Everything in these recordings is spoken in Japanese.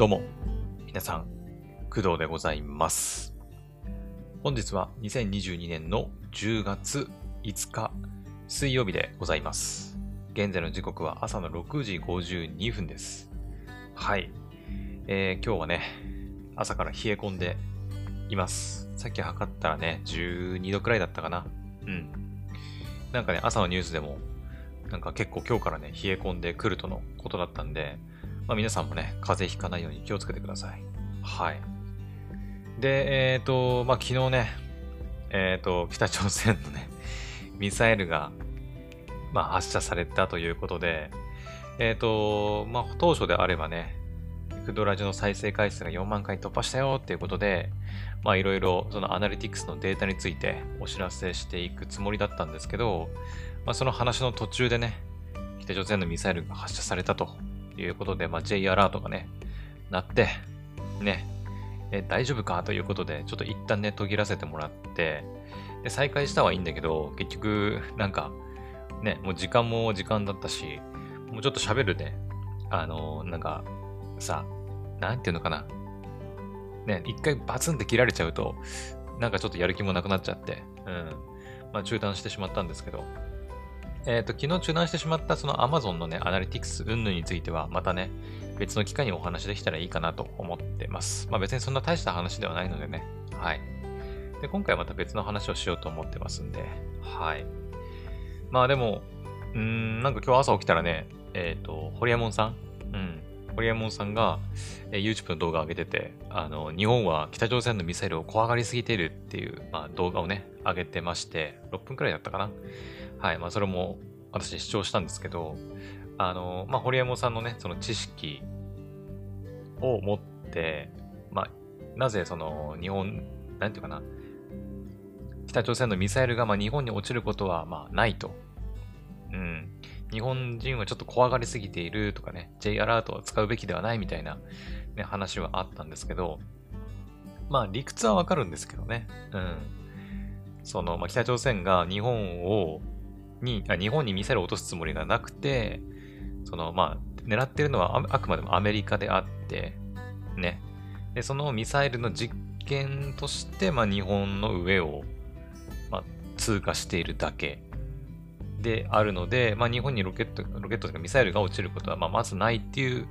どうも、皆さん、工藤でございます。本日は2022年の10月5日水曜日でございます。現在の時刻は朝の6時52分です。はい。えー今日はね、朝から冷え込んでいます。さっき測ったらね、12度くらいだったかな。うん。なんかね、朝のニュースでも、なんか結構今日からね、冷え込んでくるとのことだったんで、まあ皆さんもね、風邪ひかないように気をつけてください。はい。で、えっ、と、まあ昨日ね、えっ、と、北朝鮮のね、ミサイルが、まあ発射されたということで、えっ、と、まあ当初であればね、クドラジの再生回数が4万回突破したよっていうことで、まいろいろそのアナリティクスのデータについてお知らせしていくつもりだったんですけど、まあその話の途中でね、北朝鮮のミサイルが発射されたということで、まあ J アラートがね、なって、ね、え大丈夫か？ということで、ちょっと一旦ね、途切らせてもらって、で、再開したはいいんだけど、結局、なんか、ね、もう時間も時間だったし、もうちょっと喋るね、あのなんか、さ、なんていうのかな？ね、一回バツンって切られちゃうと、なんかちょっとやる気もなくなっちゃって、うん。まあ中断してしまったんですけど、えっ、と、昨日中断してしまったその Amazon のね、アナリティクス云々については、またね、別の機会にお話できたらいいかなと思ってます。まあ別にそんな大した話ではないのでね。はい。で、今回はまた別の話をしようと思ってますんで。はい。まあでも、うん、なんか今日朝起きたらね、えっ、と、ホリエモンさん？うん。ホリエモンさんが、えー YouTube の動画を上げてて、あの、日本は北朝鮮のミサイルを怖がりすぎているっていう、まあ動画をね、上げてまして、6分くらいだったかな？はい。まあそれも私視聴したんですけど、あの、まあ、ホリエモンさんのね、その知識を持って、まあ、なぜその日本、なんていうかな、北朝鮮のミサイルがまあ日本に落ちることはまあないと。うん。日本人はちょっと怖がりすぎているとかね、J アラートを使うべきではないみたいな、ね、話はあったんですけど、まあ理屈はわかるんですけどね。うん。その、まあ、北朝鮮が日本を、に、日本にミサイルを落とすつもりがなくて、その、まあ、狙ってるのはああくまでもアメリカであって、ね。で、そのミサイルの実験として、まあ、日本の上を、まあ、通過しているだけであるので、まあ、日本にロケット、ロケットとかミサイルが落ちることは、まあ、まずないっていう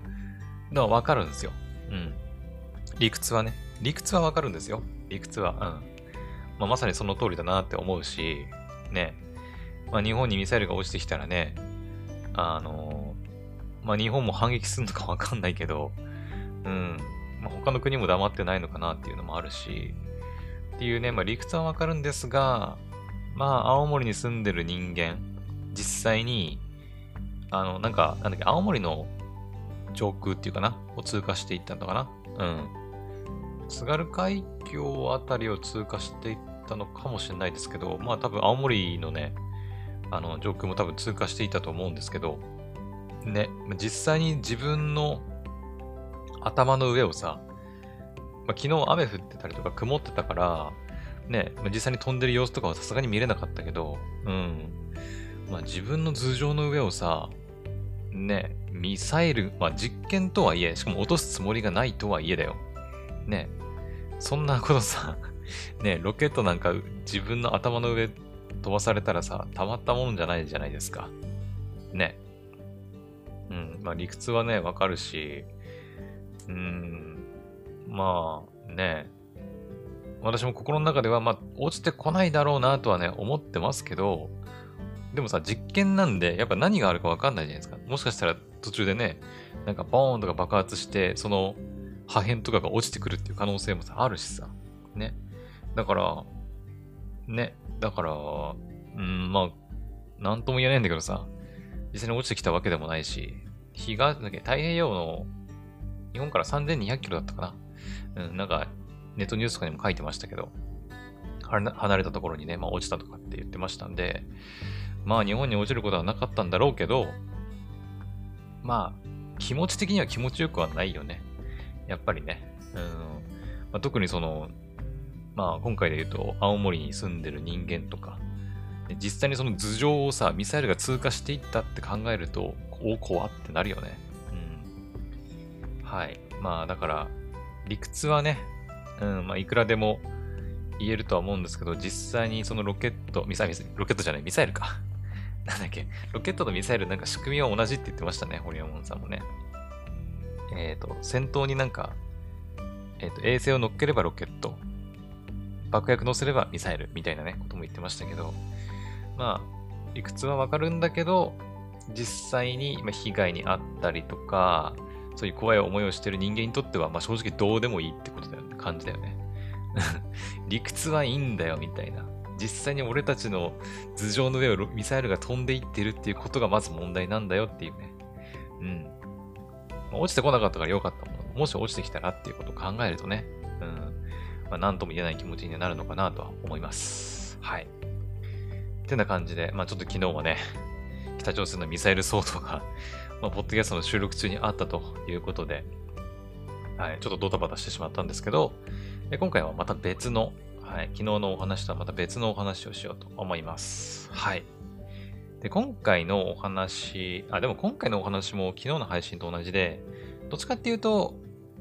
のはわかるんですよ。うん。理屈はね。理屈はわかるんですよ。理屈は。うん。まあ、まさにその通りだなって思うし、ね。まあ、日本にミサイルが落ちてきたらね、あのまあ、日本も反撃するのかわかんないけど、うん。まあ、他の国も黙ってないのかなっていうのもあるし、っていうね、まあ、理屈はわかるんですが、まあ、青森に住んでる人間、実際に、あの、なんか、なんだっけ、青森の上空っていうかな、を通過していったのかな。うん。津軽海峡あたりを通過していったのかもしれないですけど、まあ多分青森のね、あの上空も多分通過していたと思うんですけど、ね、実際に自分の頭の上をさ、まあ、昨日雨降ってたりとか曇ってたから、ね、ま実際に飛んでる様子とかはさすがに見れなかったけど、うん。まあ自分の頭上の上をさ、ね、ミサイル、まあ実験とはいえ、しかも落とすつもりがないとはいえだよ。ね、そんなことさ、ね、ロケットなんか自分の頭の上飛ばされたらさ、たまったもんじゃないじゃないですか。ね。うん、まあ理屈はね、わかるし、うん、まあね、私も心の中では、まあ、落ちてこないだろうなとはね、思ってますけど、でもさ、実験なんで、やっぱ何があるかわかんないじゃないですか。もしかしたら途中でね、なんかボーンとか爆発して、その破片とかが落ちてくるっていう可能性もさ、あるしさ。ね。だから、ね。だから、うん、まあ、なんとも言えないんだけどさ、実際に落ちてきたわけでもないし、日が、だけ太平洋の、日本から3200キロだったかな。うん、なんか、ネットニュースとかにも書いてましたけど、離れたところにね、まあ落ちたとかって言ってましたんで、まあ日本に落ちることはなかったんだろうけど、まあ、気持ち的には気持ちよくはないよね。やっぱりね。うん。まあ、特にその、まあ今回で言うと、青森に住んでる人間とか、実際にその頭上をさ、ミサイルが通過していったって考えると、お怖ってなるよね。うん。はい。まあだから、理屈はね、うん、まあいくらでも言えるとは思うんですけど、実際にそのロケット、ミサイル、ロケットじゃない、ミサイルか。なんだっけ、ロケットとミサイルなんか仕組みは同じって言ってましたね、ホリエモンさんもね。えっ、ー、と、先頭になんか、えっ、ー、と、衛星を乗っければロケット、爆薬乗せればミサイルみたいなね、ことも言ってましたけど、まあ、理屈はわかるんだけど、実際に被害に遭ったりとか、そういう怖い思いをしてる人間にとっては、まあ正直どうでもいいってことだよね、感じだよね。理屈はいいんだよ、みたいな。実際に俺たちの頭上の上をミサイルが飛んでいってるっていうことがまず問題なんだよっていうね。うん。落ちてこなかったから良かったもの。もし落ちてきたらっていうことを考えるとね、まあ、なんとも言えない気持ちになるのかなとは思います。はい。ってな感じで、まあちょっと昨日はね、北朝鮮のミサイル騒動がまあ、ポッドキャストの収録中にあったということで、はい、ちょっとドタバタしてしまったんですけど、今回はまた別の、はい、昨日のお話とはまた別のお話をしようと思います。はい。で、今回のお話、あ、でも今回のお話も昨日の配信と同じで、どっちかっていうと、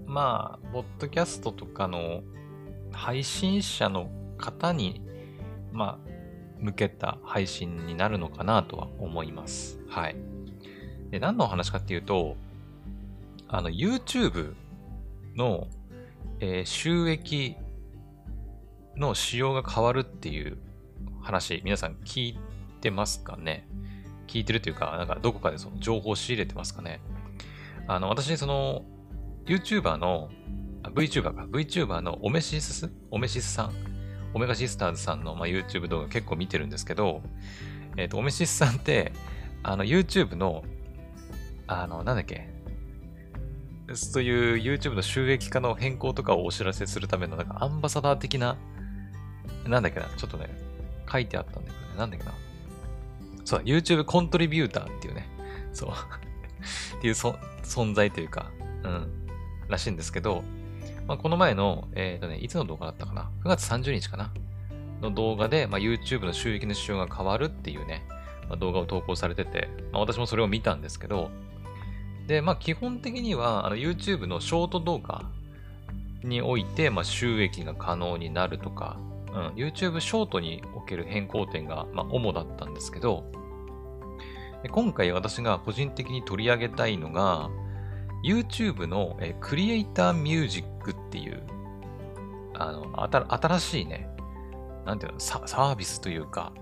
まあ、ポッドキャストとかの配信者の方に、まあ、向けた配信になるのかなとは思います。はい。で、何の話かっていうと、あの、YouTube の、えー、収益の仕様が変わるっていう話、皆さん聞いてますかね？聞いてるというか、なんかどこかでその情報を仕入れてますかね？あの、私、その、YouTuber の、VTuber か、VTuber のオメシス？スオメシスさん、オメガシスターズさんの、まあ、YouTube 動画結構見てるんですけど、えっ、ー、と、オメシスさんって、あの、YouTube のあの、なんだっけ？そういう YouTube の収益化の変更とかをお知らせするための、なんかアンバサダー的な、なんだっけな、ちょっとね、書いてあったんだけどね、なんだっけな？そう、YouTube コントリビューターっていうね、そう、っていう存在というか、うん、らしいんですけど、まあ、この前の、えっ、ー、とね、いつの動画だったかな ?9 月30日かな？の動画で、まあ、YouTube の収益の仕様が変わるっていうね、まあ、動画を投稿されてて、まあ、私もそれを見たんですけど、で、まあ基本的にはあの YouTube のショート動画において、まあ、収益が可能になるとか、うん、YouTube ショートにおける変更点が、まあ、主だったんですけど、今回私が個人的に取り上げたいのが、YouTube のえクリエイターミュージックっていう、あの、新しいね、なんていうのサ、サービスというか、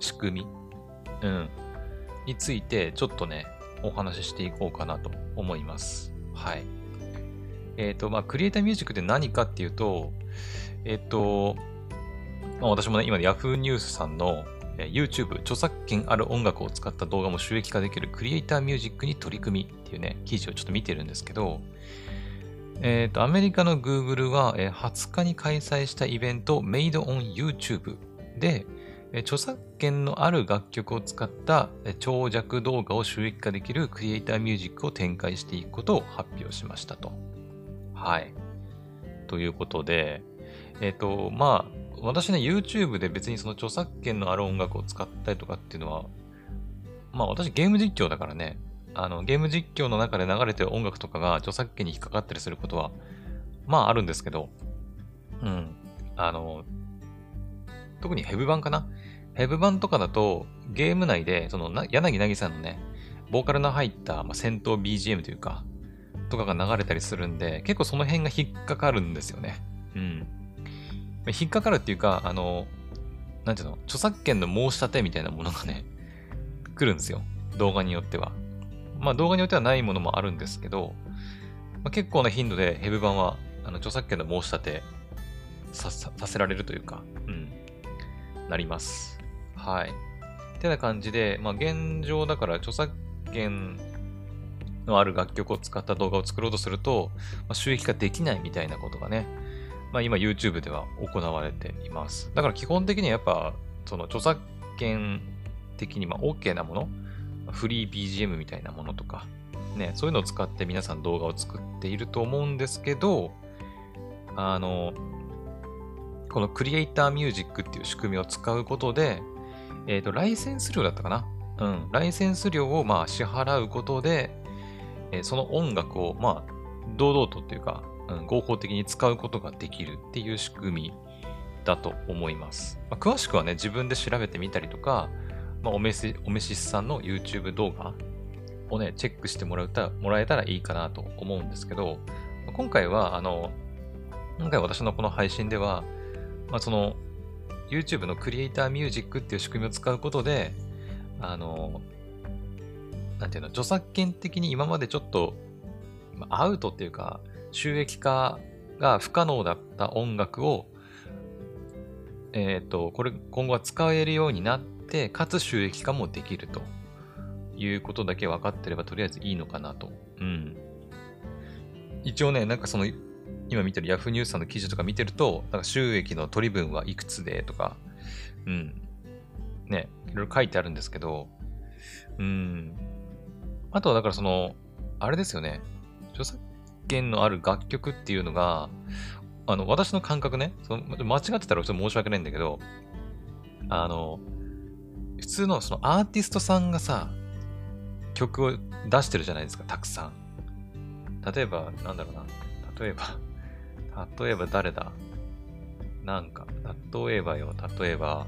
仕組み、うん、について、ちょっとね、お話ししていこうかなと思います。はい。えっ、ー、と、まあ、クリエイターミュージックって何かっていうと、えっ、ー、と、まあ、私もね、今 Yahoo ニュースさんの、YouTube 著作権ある音楽を使った動画も収益化できるクリエイターミュージックに取り組みっていうね、記事をちょっと見てるんですけど、えっ、ー、と、アメリカの Google は、えー、20日に開催したイベント Made on YouTube で、著作権のある楽曲を使った長尺動画を収益化できるクリエイターミュージックを展開していくことを発表しましたと。はい。ということで、えっ、ー、と、まあ、私ね、YouTube で別にその著作権のある音楽を使ったりとかっていうのは、まあ私ゲーム実況だからね、あの、ゲーム実況の中で流れてる音楽とかが著作権に引っかかったりすることは、まああるんですけど、うん。あの、特にヘブ版かなヘブ版とかだと、ゲーム内で、その、柳凪さんのね、ボーカルの入った、まあ、戦闘 BGM というか、とかが流れたりするんで、結構その辺が引っかかるんですよね。うん。引っかかるっていうか、あの、なんていうの、著作権の申し立てみたいなものがね、来るんですよ。動画によっては。まあ動画によってはないものもあるんですけど、まあ、結構な頻度でヘブ版は、あの著作権の申し立てさせられるというか、うん、なります。はい。ってな感じで、まあ、現状だから著作権のある楽曲を使った動画を作ろうとすると、まあ、収益化できないみたいなことがね、まあ、今 YouTube では行われています。だから基本的にはやっぱ、その著作権的にまあ OK なもの、フリー BGM みたいなものとか、ね、そういうのを使って皆さん動画を作っていると思うんですけど、あの、このクリエイターミュージックっていう仕組みを使うことで、えっ、ー、と、ライセンス料だったかな？うん。ライセンス料をまあ支払うことで、えー、その音楽をまあ堂々とっていうか、合法的に使うことができるっていう仕組みだと思います。まあ、詳しくはね、自分で調べてみたりとか、まあ、おめし、おめしさんの YouTube 動画をね、チェックしてもらうたもらえたらいいかなと思うんですけど、今回は、あの、今回私のこの配信では、まあ、その、YouTube のクリエイターミュージックっていう仕組みを使うことで、あの、なんていうの、著作権的に今までちょっと、アウトっていうか、収益化が不可能だった音楽を、えっ、ー、と、これ、今後は使えるようになって、かつ収益化もできるということだけ分かってれば、とりあえずいいのかなと。うん。一応ね、なんかその、今見てる Yahoo ニュースさんの記事とか見てると、なんか収益の取り分はいくつでとか、うん。ね、いろいろ書いてあるんですけど、うん。あとはだからその、あれですよね。著作権のある楽曲っていうのが、あの、私の感覚ね、その間違ってたらちょっと申し訳ないんだけど、あの、普通のそのアーティストさんがさ、曲を出してるじゃないですか、たくさん。例えば、なんだろうな。例えば、例えば誰だ？なんか、例えばよ、例えば、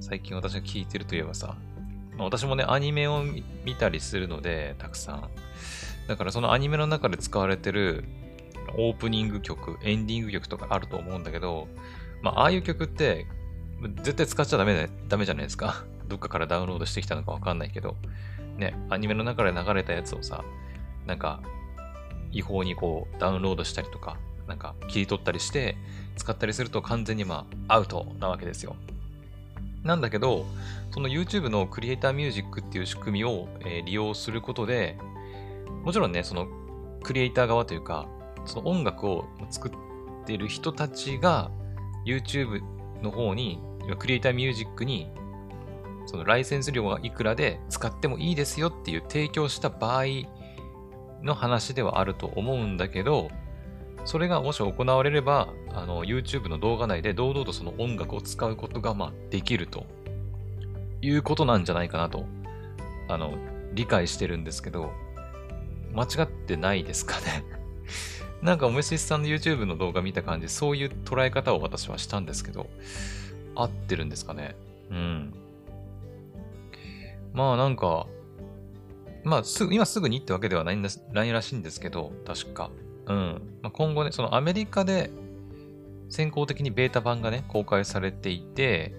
最近私が聞いてるといえばさ、まあ、私もね、アニメを見たりするので、たくさん。だからそのアニメの中で使われてるオープニング曲、エンディング曲とかあると思うんだけど、まあ、ああいう曲って、絶対使っちゃダメだ、ダメじゃないですか。どっかからダウンロードしてきたのかわかんないけど、ね、アニメの中で流れたやつをさ、なんか、違法にこう、ダウンロードしたりとか、なんか切り取ったりして使ったりすると完全にまあアウトなわけですよ。なんだけど、その YouTube のクリエイターミュージックっていう仕組みを、えー、利用することで、もちろんね、そのクリエイター側というか、その音楽を作っている人たちが YouTube の方に、クリエイターミュージックに、そのライセンス料がいくらで使ってもいいですよっていう提供した場合の話ではあると思うんだけど、それがもし行われれば、あの、YouTube の動画内で堂々とその音楽を使うことが、まあ、できるということなんじゃないかなと、あの、理解してるんですけど、間違ってないですかね なんか、おめしさんの YouTube の動画見た感じ、そういう捉え方を私はしたんですけど、合ってるんですかねうん。まあ、なんか、まあ、すぐ、今すぐにってわけではないんです、ないらしいんですけど、確か。うん。まあ、今後ね、そのアメリカで先行的にベータ版がね、公開されていて、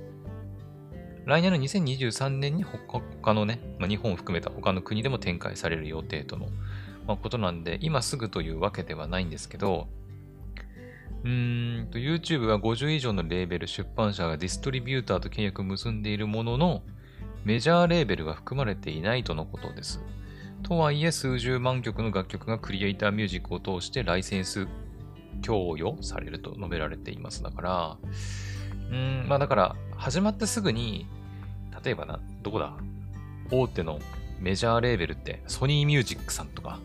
来年の2023年に他のね、まあ、日本を含めた他の国でも展開される予定との、まあ、ことなんで、今すぐというわけではないんですけど、うーんと、YouTube は50以上のレーベル、出版社がディストリビューターと契約を結んでいるものの、メジャーレーベルが含まれていないとのことです。とはいえ、数十万曲の楽曲がクリエイターミュージックを通してライセンス供与されると述べられています。だから、うん、まあだから、始まってすぐに、例えばな、どこだ？大手のメジャーレーベルって、ソニーミュージックさんとか、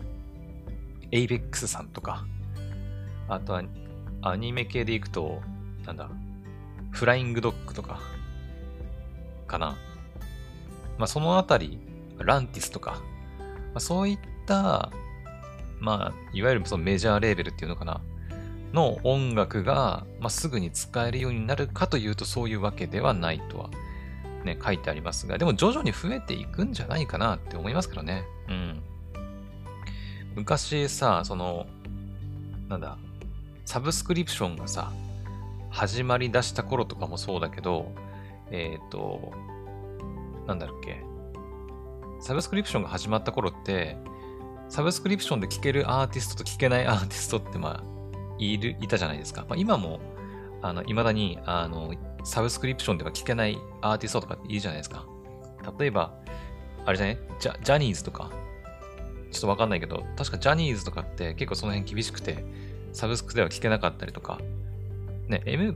エイベックスさんとか、あとは、アニメ系でいくと、なんだ、フライングドッグとか、かな。まあそのあたり、ランティスとか、まあ、そういった、まあ、いわゆるそのメジャーレーベルっていうのかな、の音楽が、まあ、すぐに使えるようになるかというとそういうわけではないとは、ね、書いてありますが、でも徐々に増えていくんじゃないかなって思いますからね。うん。昔さ、その、なんだ、サブスクリプションがさ、始まり出した頃とかもそうだけど、えっ、ー、と、なんだっけ、サブスクリプションが始まった頃って、サブスクリプションで聴けるアーティストと聴けないアーティストってまあ、いる、いたじゃないですか。まあ、今も、あの、未だに、あの、サブスクリプションでは聴けないアーティストとかっているじゃないですか。例えば、あれじゃねジャジャニーズとか、ょっとわかんないけど、確かジャニーズとかって結構その辺厳しくて、サブスクでは聴けなかったりとか、ね、MV、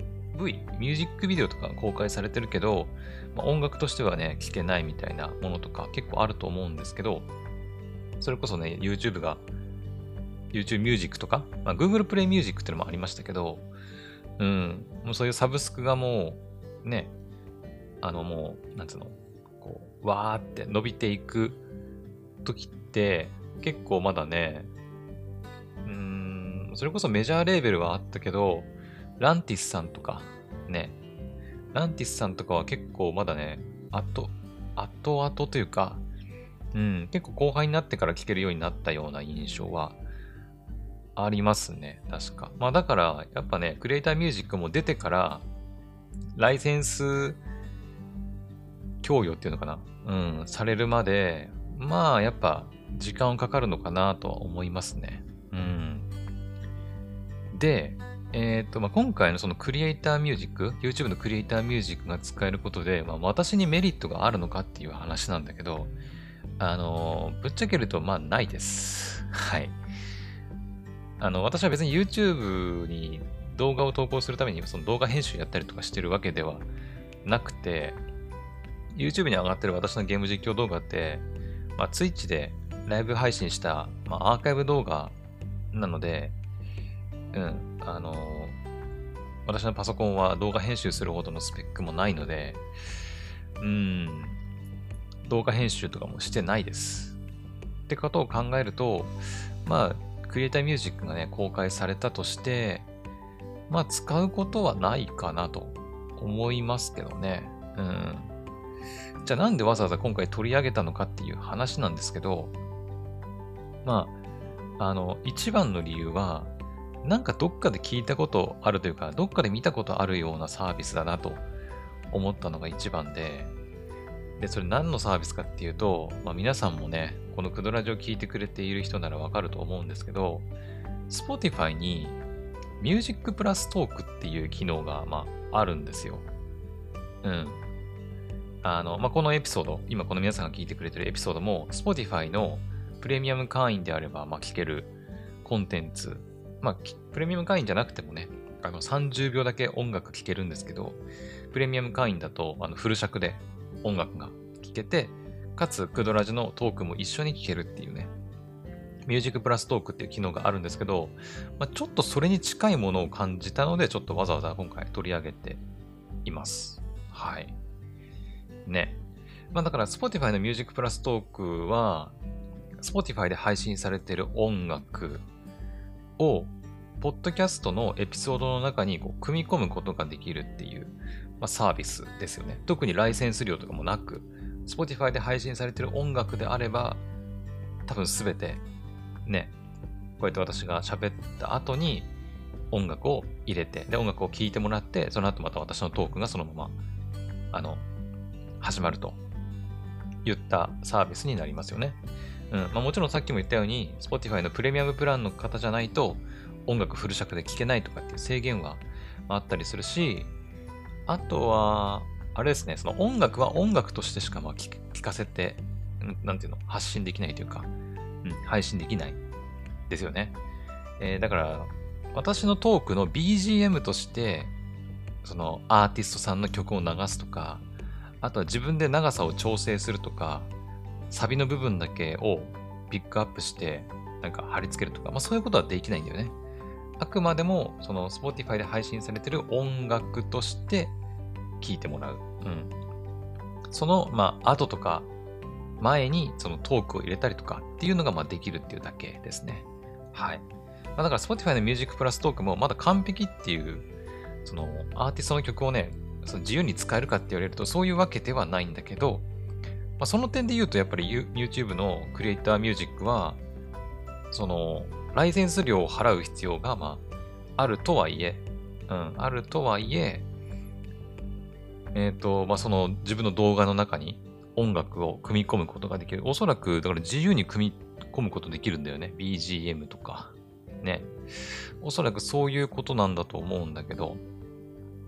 ミュージックビデオとか公開されてるけど、まあ、音楽としてはね、聴けないみたいなものとか結構あると思うんですけど、それこそね、YouTube が、YouTube Music とか、まあ、Google Play Music っていうのもありましたけど、うん、もうそういうサブスクがもう、ね、あのもう、なんつうの、こう、わーって伸びていく時って、結構まだね、うーんそれこそメジャーレーベルはあったけど、ランティスさんとか、ね、ランティスさんとかは結構まだね、あと、後々というか、うん、結構後輩になってから聴けるようになったような印象はありますね。確か。まあだから、やっぱね、クリエイターミュージックも出てから、ライセンス供与っていうのかなうん、されるまで、まあやっぱ時間かかるのかなとは思いますね。うん。で、えっ、ー、と、まあ、今回のそのクリエイターミュージック、YouTube のクリエイターミュージックが使えることで、まあ、私にメリットがあるのかっていう話なんだけど、あの、ぶっちゃけると、まあ、ないです。はい。あの、私は別に YouTube に動画を投稿するために、その動画編集やったりとかしてるわけではなくて、YouTube に上がってる私のゲーム実況動画って、まあ、Twitch でライブ配信した、まあ、アーカイブ動画なので、うん、あのー、私のパソコンは動画編集するほどのスペックもないので、うん、動画編集とかもしてないです。ってことを考えると、まあ、クリエイターミュージックがね、公開されたとして、まあ、使うことはないかなと思いますけどね。うん。じゃあなんでわざわざ今回取り上げたのかっていう話なんですけど、まあ、あの、一番の理由は、なんかどっかで聞いたことあるというか、どっかで見たことあるようなサービスだなと思ったのが一番で、で、それ何のサービスかっていうと、まあ、皆さんもね、このクドラジオ聞いてくれている人ならわかると思うんですけど、Spotify に Music Plus Talk っていう機能が、まあ、あるんですよ。うん。あの、まあ、このエピソード、今この皆さんが聞いてくれてるエピソードも、Spotify のプレミアム会員であれば、まあ、聞けるコンテンツ。まあ、プレミアム会員じゃなくてもね、あの、30秒だけ音楽聴けるんですけど、プレミアム会員だと、あの、フル尺で音楽が聴けて、かつ、クドラジのトークも一緒に聴けるっていうね、ミュージックプラストークっていう機能があるんですけど、まあ、ちょっとそれに近いものを感じたので、ちょっとわざわざ今回取り上げています。はい。ね。まあだから Spotify のミュージックプラストークは、Spotify で配信されている音楽を、ポッドキャストのエピソードの中にこう組み込むことができるっていう、まあ、サービスですよね。特にライセンス料とかもなく、Spotify で配信されている音楽であれば、多分すべて、ね、こうやって私が喋った後に音楽を入れて、で、音楽を聴いてもらって、その後また私のトークがそのまま、あの、始まると言ったサービスになりますよね。うんまあ、もちろんさっきも言ったように、Spotify のプレミアムプランの方じゃないと、音楽フル尺で聴けないとかっていう制限はあったりするし、あとは、あれですね、その音楽は音楽としてしかまあ聞かせて、なんていうの、発信できないというか、うん、配信できないですよね。えー、だから、私のトークの BGM として、そのアーティストさんの曲を流すとか、あとは自分で長さを調整するとか、サビの部分だけをピックアップして、なんか貼り付けるとか、まあそういうことはできないんだよね。あくまでも、その Spotify で配信されてる音楽として聴いてもらう。うん。その、まあ、後とか、前にそのトークを入れたりとかっていうのがまあできるっていうだけですね。はい。まあ、だから Spotify の Music Plus トークもまだ完璧っていう、そのアーティストの曲をね、その自由に使えるかって言われるとそういうわけではないんだけど、まあ、その点で言うとやっぱり YouTube のクリエイターミュージックは、その、ライセンス料を払う必要が、まあ、あるとはいえ、うん、あるとはいえ、えっ、ー、と、まあ、その自分の動画の中に音楽を組み込むことができる。おそらく、だから自由に組み込むことできるんだよね。BGM とか。ね。おそらくそういうことなんだと思うんだけど、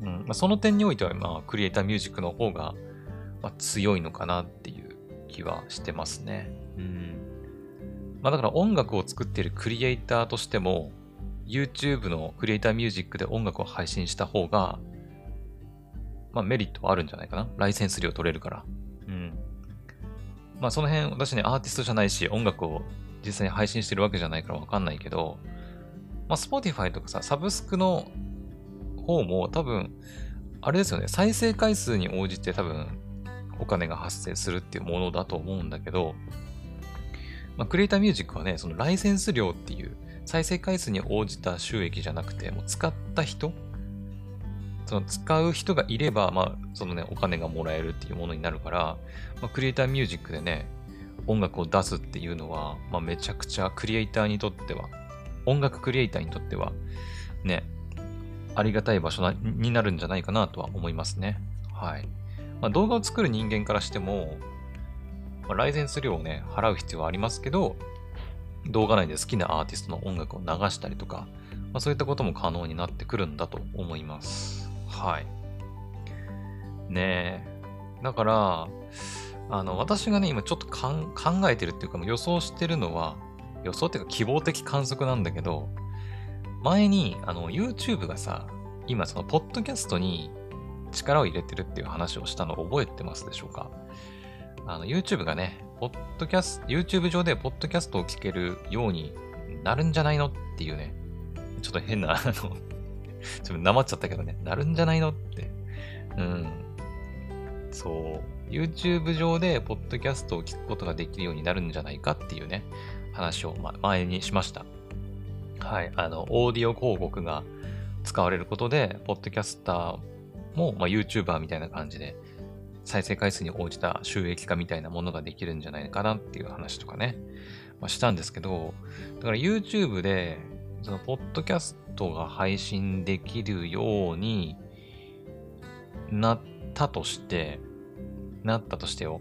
うんまあ、その点においては、まあ、クリエイターミュージックの方が、まあ、強いのかなっていう気はしてますね。うん。まあ、だから音楽を作っているクリエイターとしても、YouTube のクリエイターミュージックで音楽を配信した方が、まあ、メリットはあるんじゃないかな。ライセンス料取れるから。うん。まあ、その辺、私ね、アーティストじゃないし、音楽を実際に配信してるわけじゃないからわかんないけど、まあ、Spotify とかさ、サブスクの方も多分、あれですよね、再生回数に応じて多分お金が発生するっていうものだと思うんだけど、まあ、クリエイターミュージックはね、そのライセンス料っていう再生回数に応じた収益じゃなくて、もう使った人その使う人がいれば、まあ、そのね、お金がもらえるっていうものになるから、まあ、クリエイターミュージックでね、音楽を出すっていうのは、まあ、めちゃくちゃクリエイターにとっては、音楽クリエイターにとっては、ね、ありがたい場所になるんじゃないかなとは思いますね。はい。まあ、動画を作る人間からしても、まあ、ライセンス料をね、払う必要はありますけど、動画内で好きなアーティストの音楽を流したりとか、まあ、そういったことも可能になってくるんだと思います。はい。ねえ。だから、あの、私がね、今ちょっと考えてるっていうか、予想してるのは、予想っていうか希望的観測なんだけど、前に、あの、YouTube がさ、今その、ポッドキャストに力を入れてるっていう話をしたのを覚えてますでしょうか？あの、YouTube がね、ポッドキャスト、YouTube 上でポッドキャストを聞けるようになるんじゃないのっていうね、ちょっと変な、あのちょっとなまっちゃったけどね、なるんじゃないのって。うん。そう。YouTube 上でポッドキャストを聞くことができるようになるんじゃないかっていうね、話を、ま、前にしました。はい。あの、オーディオ広告が使われることで、ポッドキャスターも、まあ、YouTuber みたいな感じで、再生回数に応じた収益化みたいなものができるんじゃないかなっていう話とかね、まあ、したんですけど、だから YouTube で、その、ポッドキャストが配信できるようになったとして、なったとしてよ。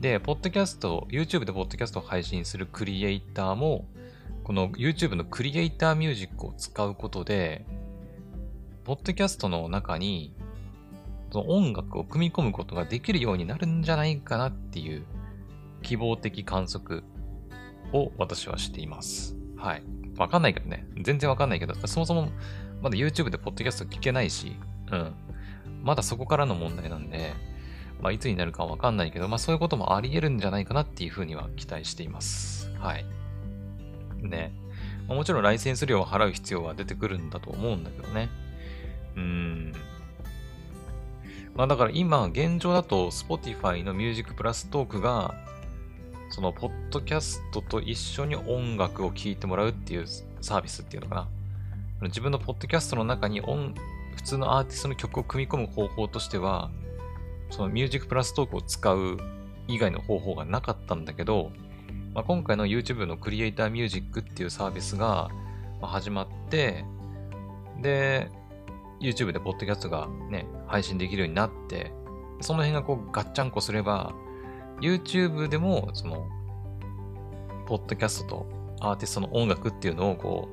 で、ポッドキャスト、YouTube でポッドキャストを配信するクリエイターも、この YouTube のクリエイターミュージックを使うことで、ポッドキャストの中にその音楽を組み込むことができるようになるんじゃないかなっていう希望的観測を私はしています。はい。わかんないけどね。全然わかんないけど、そもそもまだ YouTube でポッドキャスト聞けないし、うん。まだそこからの問題なんで、まあ、いつになるかわかんないけど、まあ、そういうこともあり得るんじゃないかなっていうふうには期待しています。はい。ね。もちろんライセンス料を払う必要は出てくるんだと思うんだけどね。うーん。まあだから今、現状だと Spotify の Music Plus トークが、そのポッドキャストと一緒に音楽を聴いてもらうっていうサービスっていうのかな。自分のポッドキャストの中に音普通のアーティストの曲を組み込む方法としては、その Music Plus トークを使う以外の方法がなかったんだけど、まあ、今回の YouTube のクリエイターミュージックっていうサービスが始まって、で、YouTube でポッドキャストがね、配信できるようになって、その辺がこうガッチャンコすれば、YouTube でもその、ポッドキャストとアーティストの音楽っていうのをこ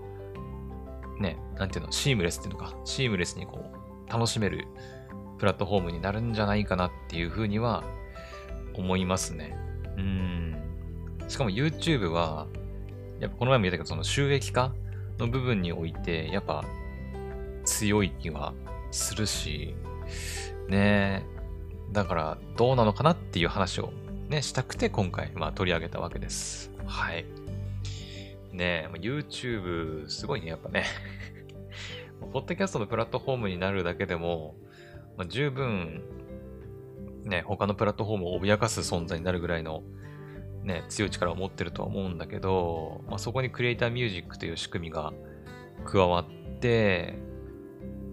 う、ね、なんていうの、シームレスっていうのか、シームレスにこう、楽しめるプラットフォームになるんじゃないかなっていうふうには思いますね。うん。しかも YouTube は、やっぱこの前も言ったけど、その収益化の部分において、やっぱ強い気はするし、ねだからどうなのかなっていう話をね、したくて今回、まあ取り上げたわけです。はい。ねえ、YouTube すごいね、やっぱね。ポッドキャストのプラットフォームになるだけでも、まあ、十分、ね、他のプラットフォームを脅かす存在になるぐらいの、ね、強い力を持ってるとは思うんだけど、まあ、そこにクリエイターミュージックという仕組みが加わって、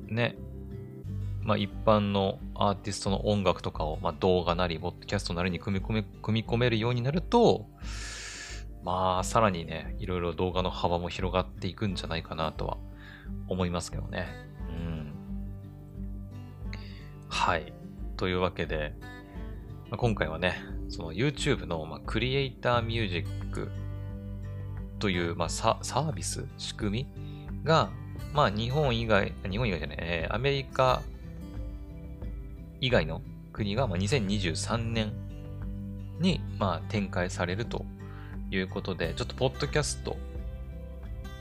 ね、まあ、一般のアーティストの音楽とかを、まあ、動画なり、ポッドキャストなりに組み込め、組み込めるようになると、まあ、さらにね、いろいろ動画の幅も広がっていくんじゃないかなとは思いますけどね。うん。はい。というわけで、まあ、今回はね、その YouTube の、まあ、クリエイターミュージックという、まあ、サービス、仕組みが、まあ日本以外、日本以外じゃない、えー、アメリカ以外の国が、まあ、2023年に、まあ、展開されるということで、ちょっとポッドキャスト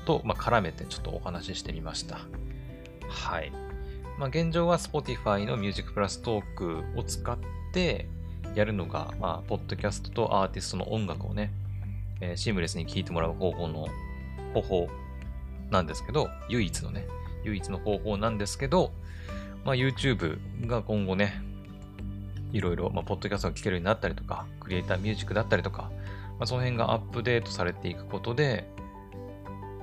と、まあ、絡めてちょっとお話ししてみました。はい。まあ、現状は Spotify の Music Plus トークを使ってやるのが、まあ、ポッドキャストとアーティストの音楽をね、えー、シームレスに聴いてもらう方法の方法なんですけど、唯一のね、唯一の方法なんですけど、まあ、YouTube が今後ね、いろいろ、まあ、ポッドキャストが聴けるようになったりとか、クリエイターミュージックだったりとか、まあ、その辺がアップデートされていくことで、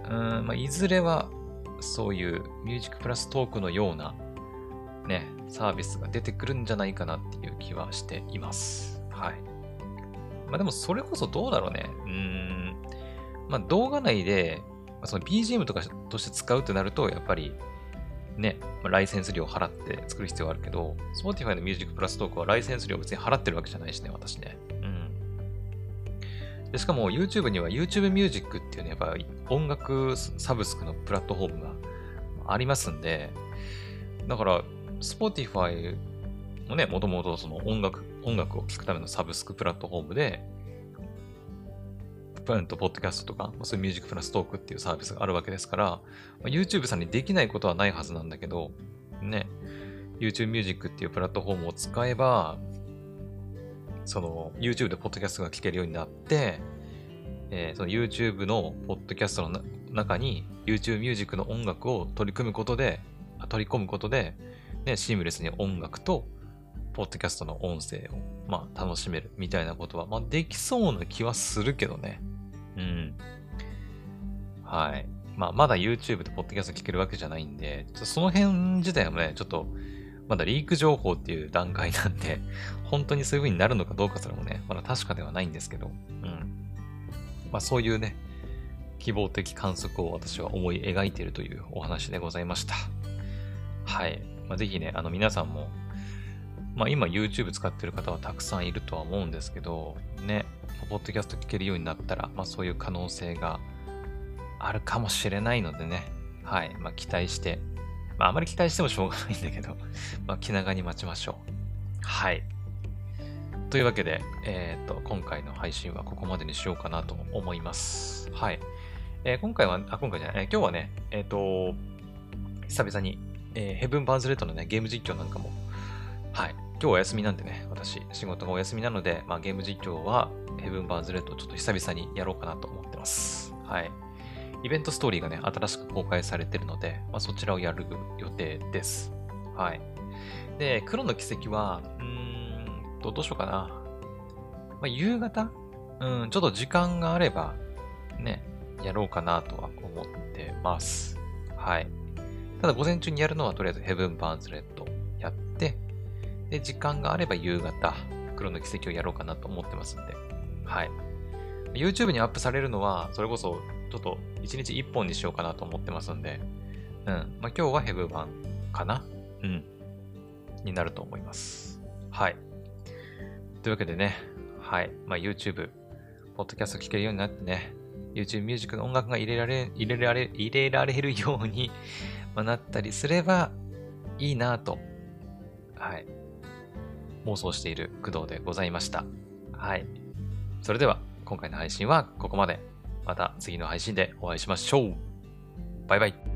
うん、まあ、いずれはそういうミュージックプラストークのようなね、サービスが出てくるんじゃないかなっていう気はしています。はい。まあでもそれこそどうだろうね。うん。まあ動画内で、まあその BGM とかとして使うってなると、やっぱりね、まあライセンス料払って作る必要はあるけど、Spotify のミュージックプラストークはライセンス料別に払ってるわけじゃないしね、私ね。うん。でしかも YouTube には YouTube Music っていうね、やっぱ音楽サブスクのプラットフォームがありますんで、だから Spotify もね、もともとその音楽、音楽を聴くためのサブスクプラットフォームで、プランとポッドキャストとか、そういうミュージックプラストークっていうサービスがあるわけですから、まあ YouTube さんにできないことはないはずなんだけど、ね、YouTube Music っていうプラットフォームを使えば、その YouTube でポッドキャストが聞けるようになって、えーその YouTube のポッドキャストの中に YouTube Music の音楽を取り組むことで、取り込むことで、ね、シームレスに音楽とポッドキャストの音声を、まあ、楽しめるみたいなことは、まあ、できそうな気はするけどね。うん。はい。まあ、まだ YouTube でポッドキャスト聞けるわけじゃないんで、その辺自体もね、ちょっと、まだリーク情報っていう段階なんで、本当にそういう風になるのかどうかすらもね、まだ確かではないんですけど、うん。まあ、そういうね、希望的観測を私は思い描いているというお話でございました。はい。まあ、ぜひね、あの皆さんも、まあ今 YouTube 使ってる方はたくさんいるとは思うんですけど、ね、ポッドキャスト聞けるようになったら、まあそういう可能性があるかもしれないのでね、はい。まあ期待して、まああまり期待してもしょうがないんだけど、まあ気長に待ちましょう。はい。というわけで、えっ、と、今回の配信はここまでにしようかなと思います。はい。えー今回は、あ、今回じゃない、え今日はね、えっ、と、久々に、えー Heaven Burns Red のね、ゲーム実況なんかも、はい。今日はお休みなんでね、私、仕事がお休みなので、まあ、ゲーム実況は、 Heaven Burns Red をちょっと久々にやろうかなと思ってます。はい。イベントストーリーがね、新しく公開されてるので、まあ、そちらをやる予定です。はい。で、黎の軌跡は、うーんと、どうしようかな。まあ、夕方？うん、ちょっと時間があれば、ね、やろうかなとは思ってます。はい。ただ、午前中にやるのはとりあえずヘブン・バーンズ・レッドやって、で、時間があれば夕方、黒の奇跡をやろうかなと思ってますんで、はい。YouTube にアップされるのは、それこそ、ちょっと1日1本にしようかなと思ってますんで、うん。まあ、今日はヘブ版かな？うん。になると思います。はい。というわけでね、はい。まあ、YouTube、ポッドキャスト聞けるようになってね、YouTube ミュージックの音楽が入れられ、入れられ、入れられるように、ま、なったりすればいいなと、はい。妄想している工藤でございました。はい。それでは、今回の配信はここまで。また次の配信でお会いしましょう。バイバイ。